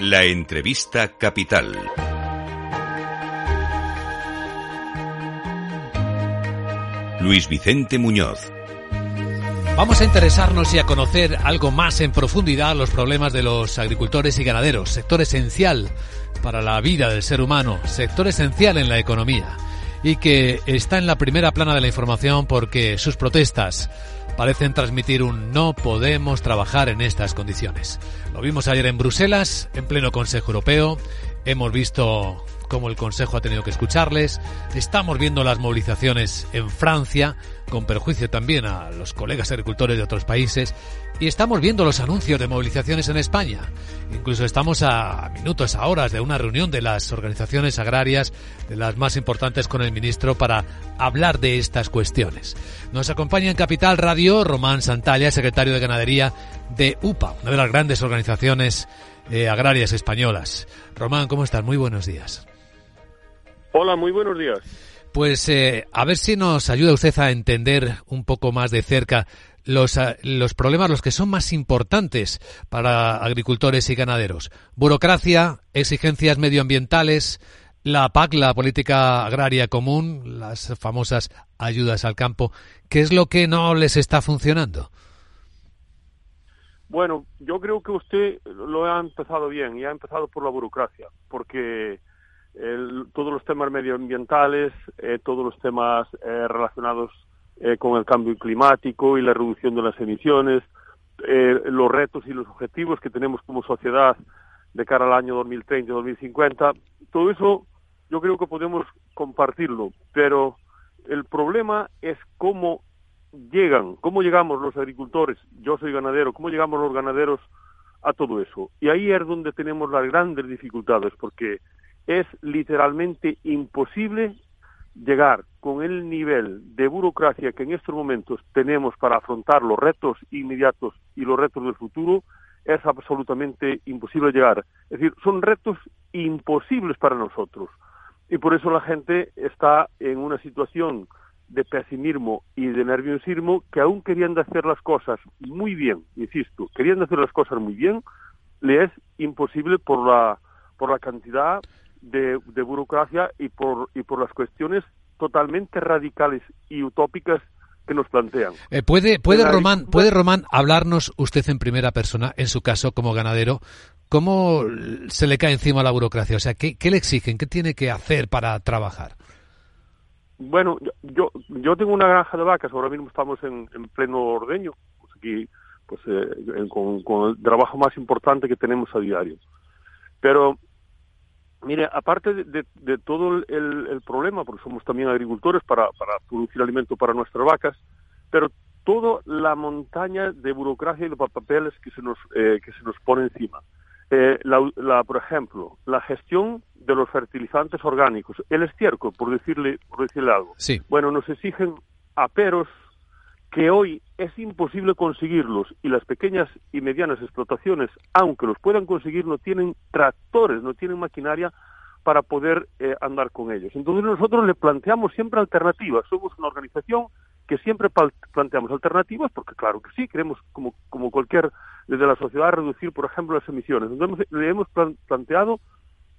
La entrevista capital. Luis Vicente Muñoz. Vamos a interesarnos y a conocer algo más en profundidad los problemas de los agricultores y ganaderos, sector esencial para la vida del ser humano, sector esencial en la economía y que está en la primera plana de la información porque sus protestas parecen transmitir un no podemos trabajar en estas condiciones. Lo vimos ayer en Bruselas, en pleno Consejo Europeo, hemos visto cómo el Consejo ha tenido que escucharles. Estamos viendo las movilizaciones en Francia, con perjuicio también a los colegas agricultores de otros países. Y estamos viendo los anuncios de movilizaciones en España. Incluso estamos a minutos, a horas de una reunión de las organizaciones agrarias, de las más importantes con el ministro, para hablar de estas cuestiones. Nos acompaña en Capital Radio Román Santalla, secretario de Ganadería de UPA, una de las grandes organizaciones eh, agrarias españolas. Román, ¿cómo estás? Muy buenos días. Hola, muy buenos días. Pues eh, a ver si nos ayuda usted a entender un poco más de cerca los, eh, los problemas, los que son más importantes para agricultores y ganaderos. Burocracia, exigencias medioambientales, la PAC, la Política Agraria Común, las famosas ayudas al campo. ¿Qué es lo que no les está funcionando? Bueno, yo creo que usted lo ha empezado bien y ha empezado por la burocracia, porque todos los temas medioambientales, eh, todos los temas eh, relacionados eh, con el cambio climático y la reducción de las emisiones, los retos y los objetivos que tenemos como sociedad de cara al año 2030-2050, todo eso yo creo que podemos compartirlo, pero el problema es cómo llegan, cómo llegamos los agricultores, yo soy ganadero, cómo llegamos los ganaderos a todo eso. Y ahí es donde tenemos las grandes dificultades, porque es literalmente imposible llegar con el nivel de burocracia que en estos momentos tenemos para afrontar los retos inmediatos y los retos del futuro, es absolutamente imposible llegar. Es decir, son retos imposibles para nosotros. Y por eso la gente está en una situación de pesimismo y de nerviosismo que aún queriendo hacer las cosas muy bien, insisto, queriendo hacer las cosas muy bien, le es imposible por la, por la cantidad de, burocracia y por, y por las cuestiones totalmente radicales y utópicas que nos plantean. Eh, ¿Puede, puede, Román, ¿Puede Román hablarnos usted en primera persona, en su caso como ganadero, cómo se le cae encima la burocracia? O sea, ¿qué, qué le exigen? ¿Qué tiene que hacer para trabajar? Bueno, yo, yo tengo una granja de vacas, ahora mismo estamos en, pleno ordeño, pues aquí pues eh, con, con, el trabajo más importante que tenemos a diario. Pero Mire, aparte de, todo el, problema, porque somos también agricultores para, producir alimento para nuestras vacas, pero toda la montaña de burocracia y de papeles que se nos, eh, que se nos pone encima. Eh, la, por ejemplo, la gestión de los fertilizantes orgánicos, el estiércol, por decirle, por decirle algo. Sí. Bueno, nos exigen aperos que hoy es imposible conseguirlos y las pequeñas y medianas explotaciones, aunque los puedan conseguir, no tienen tractores, no tienen maquinaria para poder eh, andar con ellos. Entonces nosotros le planteamos siempre alternativas. Somos una organización que siempre planteamos alternativas porque claro que sí, queremos como, como cualquier desde la sociedad reducir, por ejemplo, las emisiones. Entonces le hemos planteado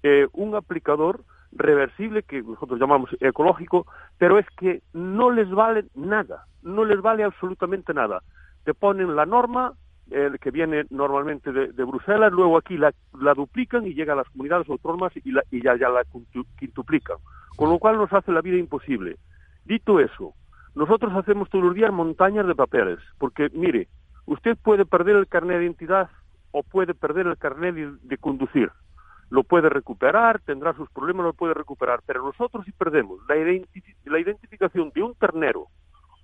eh, un aplicador reversible que nosotros llamamos ecológico, pero es que no les vale nada, no les vale absolutamente nada. Te ponen la norma eh, que viene normalmente de, Bruselas, luego aquí la, duplican y llega a las comunidades autónomas y, y ya, ya la quintuplican, con lo cual nos hace la vida imposible. Dicho eso, nosotros hacemos todos los días montañas de papeles, porque mire, usted puede perder el carnet de identidad o puede perder el carnet de conducir lo puede recuperar, tendrá sus problemas, lo puede recuperar, pero nosotros si perdemos la identificación de un ternero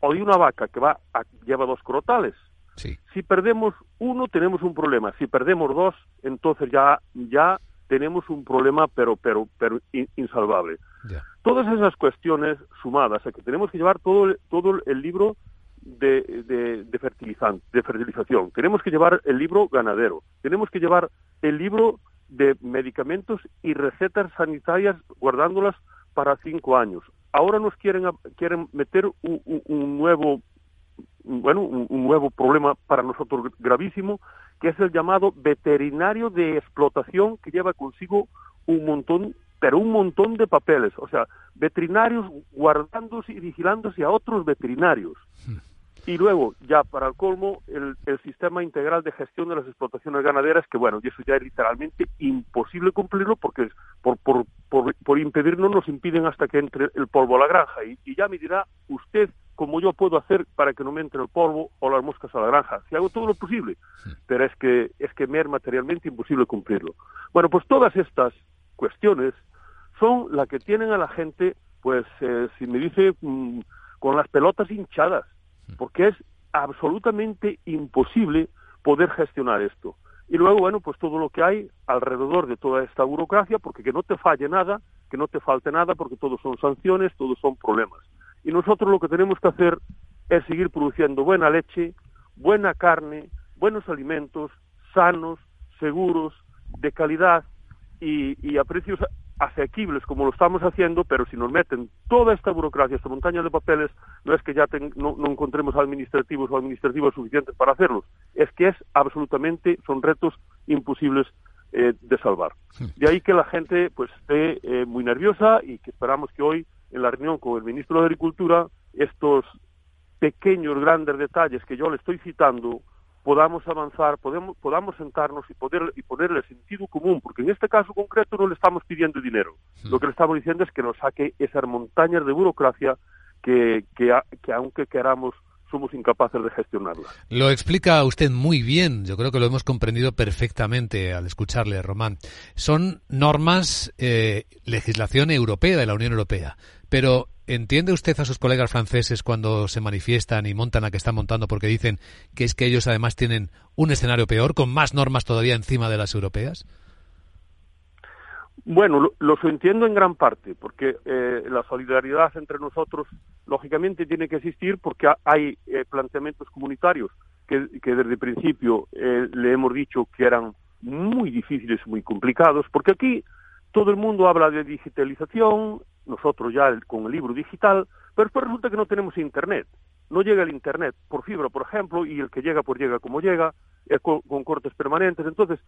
o de una vaca que va a, lleva dos crotales, si perdemos uno tenemos un problema, si perdemos dos, entonces ya ya tenemos un problema pero pero pero insalvable. Todas esas cuestiones sumadas a que tenemos que llevar todo todo el libro de, de, de, fertilizante, de fertilización, tenemos que llevar el libro ganadero, tenemos que llevar el libro de medicamentos y recetas sanitarias guardándolas para cinco años. Ahora nos quieren, quieren meter un, nuevo bueno, un, nuevo problema para nosotros gravísimo, que es el llamado veterinario de explotación que lleva consigo un montón, pero un montón de papeles, o sea, veterinarios guardándose y vigilándose a otros veterinarios. Hmm. Y luego, ya para el colmo, el, sistema integral de gestión de las explotaciones ganaderas, que bueno, y eso ya es literalmente imposible cumplirlo porque por, por, por, por impedirnos nos impiden hasta que entre el polvo a la granja. Y, y, ya me dirá usted cómo yo puedo hacer para que no me entre el polvo o las moscas a la granja. Si hago todo lo posible, pero es que, es que me es materialmente imposible cumplirlo. Bueno, pues todas estas cuestiones son las que tienen a la gente, pues, eh, si me dice, mm, con las pelotas hinchadas porque es absolutamente imposible poder gestionar esto. Y luego, bueno, pues todo lo que hay alrededor de toda esta burocracia, porque que no te falle nada, que no te falte nada, porque todos son sanciones, todos son problemas. Y nosotros lo que tenemos que hacer es seguir produciendo buena leche, buena carne, buenos alimentos, sanos, seguros, de calidad y, a precios asequibles como lo estamos haciendo, pero si nos meten toda esta burocracia, esta montaña de papeles, no es que ya no, encontremos administrativos o administrativos suficientes para hacerlos, es que es absolutamente, son retos imposibles eh, de salvar. De ahí que la gente pues esté eh, muy nerviosa y que esperamos que hoy, en la reunión con el ministro de Agricultura, estos pequeños, grandes detalles que yo le estoy citando, podamos avanzar, podemos, podamos sentarnos y, poder, y ponerle sentido común, porque en este caso concreto no le estamos pidiendo dinero. Lo que le estamos diciendo es que nos saque esas montañas de burocracia que, que, que aunque queramos somos incapaces de gestionarla. Lo explica usted muy bien, yo creo que lo hemos comprendido perfectamente al escucharle, Román. Son normas, eh, legislación europea de la Unión Europea, pero ¿entiende usted a sus colegas franceses cuando se manifiestan y montan a que están montando porque dicen que es que ellos además tienen un escenario peor, con más normas todavía encima de las europeas? Bueno, lo, entiendo en gran parte, porque eh, la solidaridad entre nosotros, lógicamente, tiene que existir porque hay eh, planteamientos comunitarios que, desde el principio eh, le hemos dicho que eran muy difíciles, muy complicados, porque aquí todo el mundo habla de digitalización, nosotros ya con el libro digital, pero después resulta que no tenemos Internet. No llega el Internet por fibra, por ejemplo, y el que llega, pues llega como llega, con, con cortes permanentes. Entonces,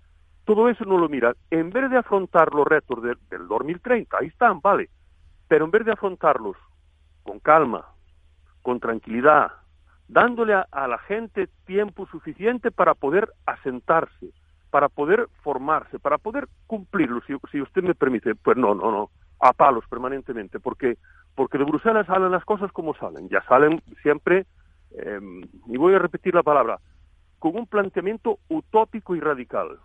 todo eso no lo mira. En vez de afrontar los retos del 2030, ahí están, vale, pero en vez de afrontarlos con calma, con tranquilidad, dándole a, la gente tiempo suficiente para poder asentarse, para poder formarse, para poder cumplirlo, si, usted me permite, pues no, no, no, a palos permanentemente, porque, porque de Bruselas salen las cosas como salen, ya salen siempre, eh, y voy a repetir la palabra, con un planteamiento utópico y radical.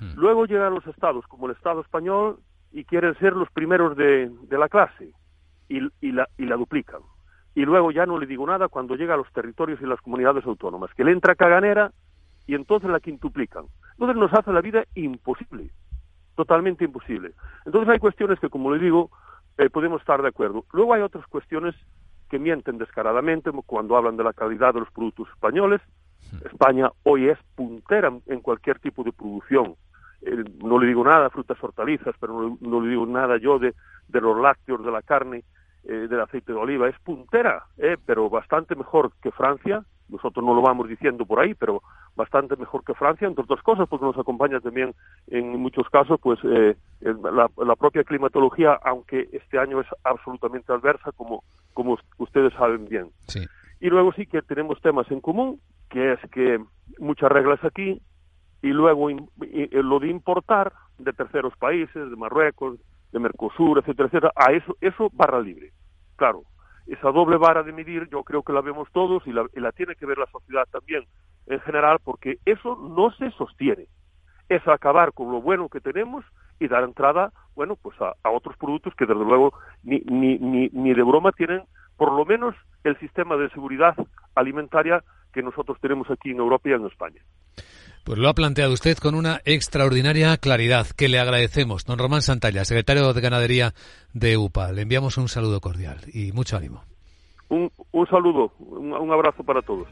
Hmm. Luego llegan los estados, como el Estado español, y quieren ser los primeros de, la clase, y, la, y la duplican. Y luego ya no le digo nada cuando llega a los territorios y las comunidades autónomas, que le entra caganera y entonces la quintuplican. Entonces nos hace la vida imposible, totalmente imposible. Entonces hay cuestiones que, como le digo, eh, podemos estar de acuerdo. Luego hay otras cuestiones que mienten descaradamente cuando hablan de la calidad de los productos españoles. España hoy es puntera en cualquier tipo de producción eh, no le digo nada frutas hortalizas, pero no, le digo nada yo de, de los lácteos, de la carne, eh, del aceite de oliva. Es puntera, eh, pero bastante mejor que Francia. Nosotros no lo vamos diciendo por ahí, pero bastante mejor que Francia, entre otras cosas, porque nos acompaña también en muchos casos pues eh, la, la, propia climatología, aunque este año es absolutamente adversa, como, como ustedes saben bien. Y luego sí que tenemos temas en común, que es que muchas reglas aquí, y luego lo de importar de terceros países, de Marruecos, de Mercosur, etcétera, etcétera, a eso, eso barra libre. Claro, esa doble vara de medir yo creo que la vemos todos y la, tiene que ver la sociedad también en general porque eso no se sostiene. Es acabar con lo bueno que tenemos y dar entrada, bueno, pues a, a otros productos que desde luego ni, ni, ni, ni de broma tienen por lo menos el sistema de seguridad alimentaria que nosotros tenemos aquí en Europa y en España. Pues lo ha planteado usted con una extraordinaria claridad que le agradecemos. Don Román Santalla, secretario de Ganadería de UPA, le enviamos un saludo cordial y mucho ánimo. Un, saludo, un abrazo para todos.